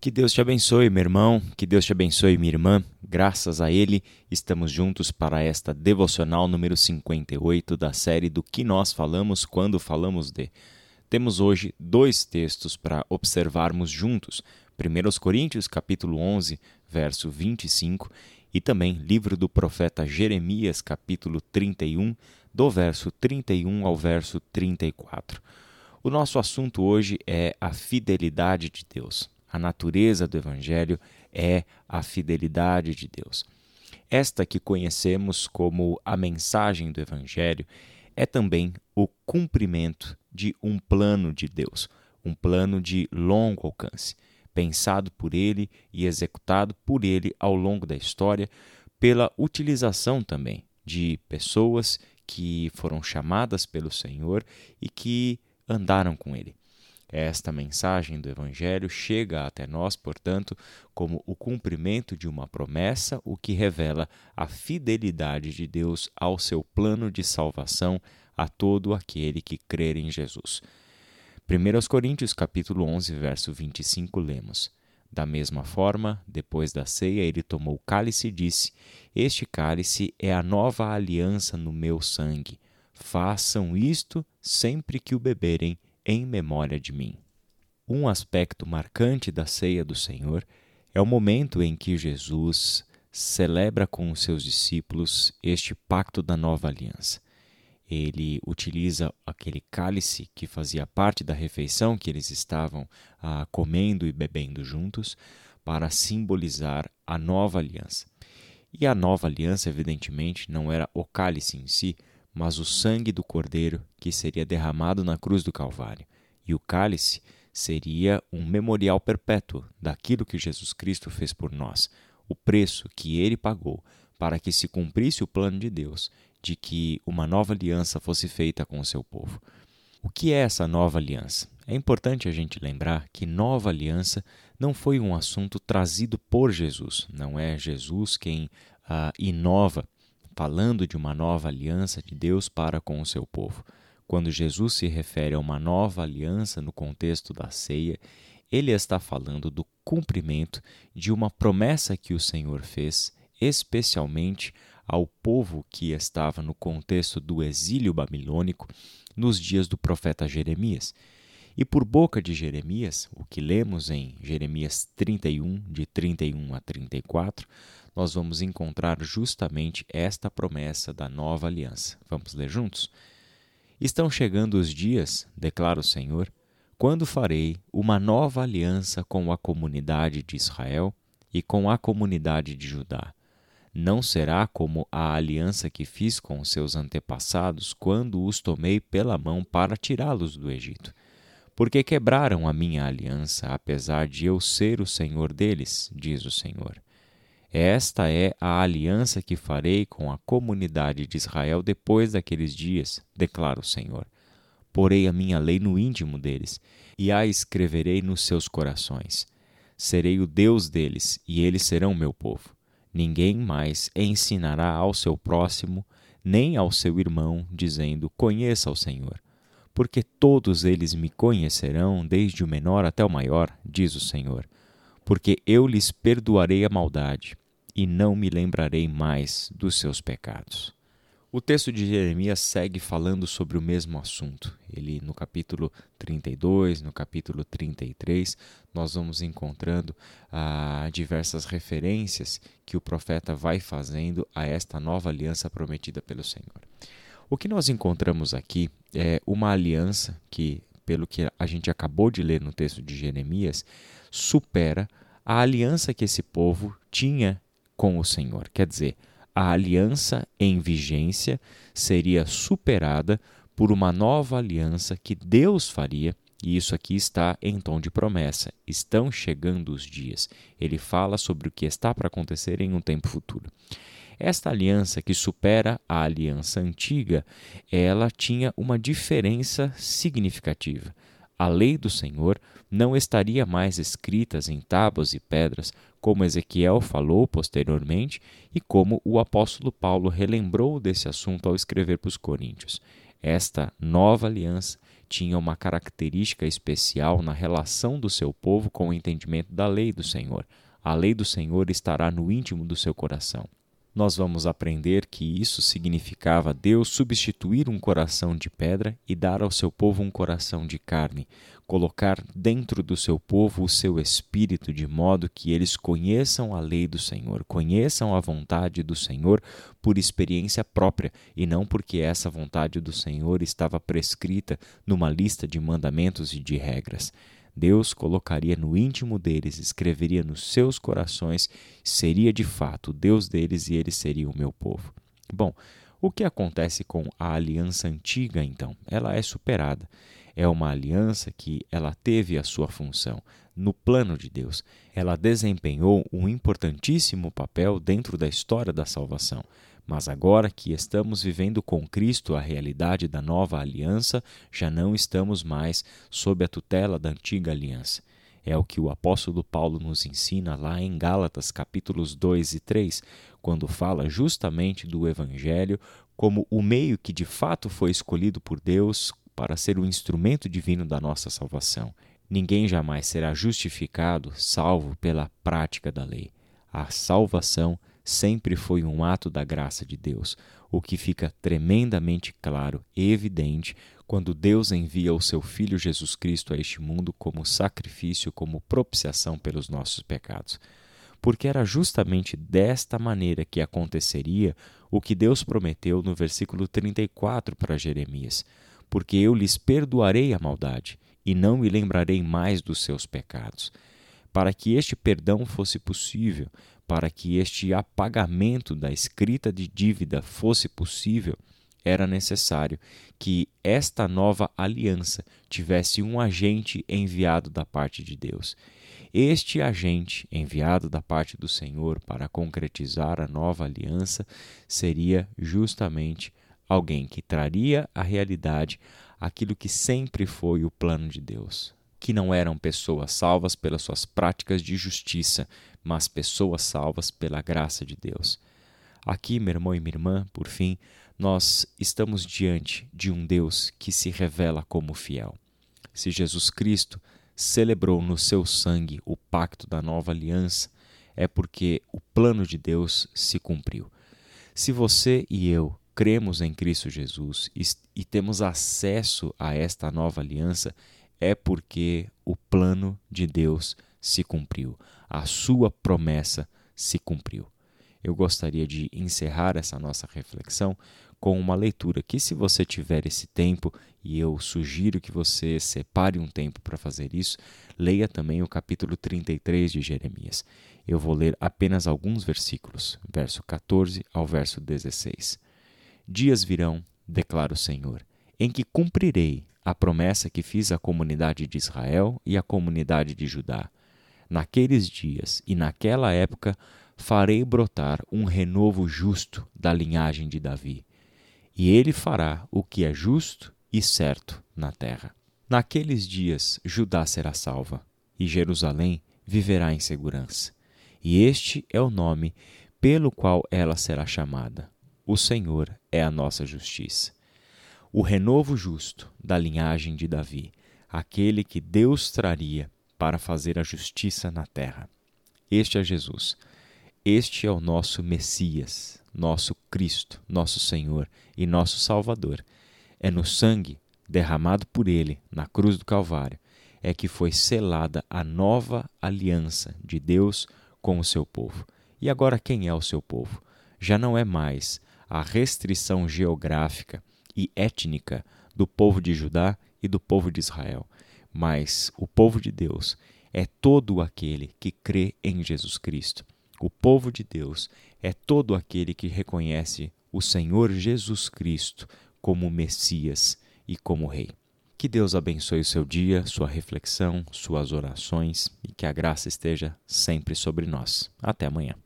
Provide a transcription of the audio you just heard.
Que Deus te abençoe, meu irmão, que Deus te abençoe, minha irmã. Graças a Ele, estamos juntos para esta devocional número 58 da série do que nós falamos quando falamos de. Temos hoje dois textos para observarmos juntos. 1 Coríntios, capítulo 11, verso 25, e também livro do profeta Jeremias, capítulo 31, do verso 31 ao verso 34. O nosso assunto hoje é a fidelidade de Deus. A natureza do Evangelho é a fidelidade de Deus. Esta que conhecemos como a mensagem do Evangelho é também o cumprimento de um plano de Deus, um plano de longo alcance, pensado por Ele e executado por Ele ao longo da história, pela utilização também de pessoas que foram chamadas pelo Senhor e que andaram com Ele. Esta mensagem do Evangelho chega até nós, portanto, como o cumprimento de uma promessa, o que revela a fidelidade de Deus ao seu plano de salvação a todo aquele que crer em Jesus. 1 Coríntios capítulo 11, verso 25, lemos: Da mesma forma, depois da ceia, ele tomou o cálice e disse: Este cálice é a nova aliança no meu sangue. Façam isto sempre que o beberem em memória de mim. Um aspecto marcante da ceia do Senhor é o momento em que Jesus celebra com os seus discípulos este pacto da nova aliança. Ele utiliza aquele cálice que fazia parte da refeição que eles estavam ah, comendo e bebendo juntos para simbolizar a nova aliança. E a nova aliança, evidentemente, não era o cálice em si, mas o sangue do Cordeiro que seria derramado na cruz do Calvário. E o cálice seria um memorial perpétuo daquilo que Jesus Cristo fez por nós, o preço que ele pagou para que se cumprisse o plano de Deus de que uma nova aliança fosse feita com o seu povo. O que é essa nova aliança? É importante a gente lembrar que nova aliança não foi um assunto trazido por Jesus, não é Jesus quem ah, inova falando de uma nova aliança de Deus para com o seu povo. Quando Jesus se refere a uma nova aliança no contexto da ceia, ele está falando do cumprimento de uma promessa que o Senhor fez, especialmente ao povo que estava no contexto do exílio babilônico nos dias do profeta Jeremias. E por boca de Jeremias, o que lemos em Jeremias 31, de 31 a 34, nós vamos encontrar justamente esta promessa da nova aliança. Vamos ler juntos? Estão chegando os dias, declara o Senhor, quando farei uma nova aliança com a comunidade de Israel e com a comunidade de Judá. Não será como a aliança que fiz com seus antepassados quando os tomei pela mão para tirá-los do Egito. Porque quebraram a minha aliança, apesar de eu ser o Senhor deles, diz o Senhor. Esta é a aliança que farei com a comunidade de Israel depois daqueles dias, declara o Senhor. Porei a minha lei no íntimo deles, e a escreverei nos seus corações. Serei o Deus deles, e eles serão meu povo. Ninguém mais ensinará ao seu próximo, nem ao seu irmão, dizendo: Conheça o Senhor. Porque todos eles me conhecerão, desde o menor até o maior, diz o Senhor porque eu lhes perdoarei a maldade e não me lembrarei mais dos seus pecados. O texto de Jeremias segue falando sobre o mesmo assunto. Ele, no capítulo 32, no capítulo 33, nós vamos encontrando ah, diversas referências que o profeta vai fazendo a esta nova aliança prometida pelo Senhor. O que nós encontramos aqui é uma aliança que, pelo que a gente acabou de ler no texto de Jeremias, supera a aliança que esse povo tinha com o Senhor. Quer dizer, a aliança em vigência seria superada por uma nova aliança que Deus faria, e isso aqui está em tom de promessa. Estão chegando os dias. Ele fala sobre o que está para acontecer em um tempo futuro. Esta aliança que supera a aliança antiga, ela tinha uma diferença significativa a lei do Senhor não estaria mais escritas em tábuas e pedras, como Ezequiel falou posteriormente e como o apóstolo Paulo relembrou desse assunto ao escrever para os Coríntios. Esta nova aliança tinha uma característica especial na relação do seu povo com o entendimento da lei do Senhor. A lei do Senhor estará no íntimo do seu coração nós vamos aprender que isso significava Deus substituir um coração de pedra e dar ao seu povo um coração de carne, colocar dentro do seu povo o seu espírito, de modo que eles conheçam a lei do Senhor, conheçam a vontade do Senhor por experiência própria e não porque essa vontade do Senhor estava prescrita numa lista de mandamentos e de regras. Deus colocaria no íntimo deles, escreveria nos seus corações, seria de fato o Deus deles e eles seriam o meu povo. Bom, o que acontece com a aliança antiga então? Ela é superada. É uma aliança que ela teve a sua função no plano de Deus. Ela desempenhou um importantíssimo papel dentro da história da salvação. Mas agora que estamos vivendo com Cristo a realidade da nova aliança, já não estamos mais sob a tutela da antiga aliança. É o que o apóstolo Paulo nos ensina lá em Gálatas capítulos 2 e 3, quando fala justamente do evangelho como o meio que de fato foi escolhido por Deus para ser o instrumento divino da nossa salvação. Ninguém jamais será justificado salvo pela prática da lei. A salvação sempre foi um ato da graça de Deus, o que fica tremendamente claro e evidente quando Deus envia o seu Filho Jesus Cristo a este mundo como sacrifício, como propiciação pelos nossos pecados. Porque era justamente desta maneira que aconteceria o que Deus prometeu no versículo 34 para Jeremias: Porque eu lhes perdoarei a maldade e não me lembrarei mais dos seus pecados. Para que este perdão fosse possível, para que este apagamento da escrita de dívida fosse possível, era necessário que esta nova aliança tivesse um agente enviado da parte de Deus. Este agente enviado da parte do Senhor para concretizar a nova aliança seria justamente alguém que traria à realidade aquilo que sempre foi o plano de Deus, que não eram pessoas salvas pelas suas práticas de justiça, mas pessoas salvas pela graça de Deus. Aqui, meu irmão e minha irmã, por fim, nós estamos diante de um Deus que se revela como fiel. Se Jesus Cristo celebrou no seu sangue o pacto da nova aliança, é porque o plano de Deus se cumpriu. Se você e eu cremos em Cristo Jesus e temos acesso a esta nova aliança, é porque o plano de Deus se cumpriu, a sua promessa se cumpriu. Eu gostaria de encerrar essa nossa reflexão com uma leitura que, se você tiver esse tempo, e eu sugiro que você separe um tempo para fazer isso, leia também o capítulo 33 de Jeremias. Eu vou ler apenas alguns versículos, verso 14 ao verso 16. Dias virão, declara o Senhor, em que cumprirei a promessa que fiz à comunidade de Israel e à comunidade de Judá. Naqueles dias e naquela época farei brotar um renovo justo da linhagem de Davi, e ele fará o que é justo e certo na terra. Naqueles dias Judá será salva, e Jerusalém viverá em segurança. E este é o nome pelo qual ela será chamada: O Senhor é a nossa justiça o renovo justo da linhagem de Davi, aquele que Deus traria para fazer a justiça na terra. Este é Jesus. Este é o nosso Messias, nosso Cristo, nosso Senhor e nosso Salvador. É no sangue derramado por ele na cruz do Calvário é que foi selada a nova aliança de Deus com o seu povo. E agora quem é o seu povo? Já não é mais a restrição geográfica e étnica do povo de Judá e do povo de Israel, mas o povo de Deus é todo aquele que crê em Jesus Cristo. O povo de Deus é todo aquele que reconhece o Senhor Jesus Cristo como Messias e como Rei. Que Deus abençoe o seu dia, sua reflexão, suas orações e que a graça esteja sempre sobre nós. Até amanhã.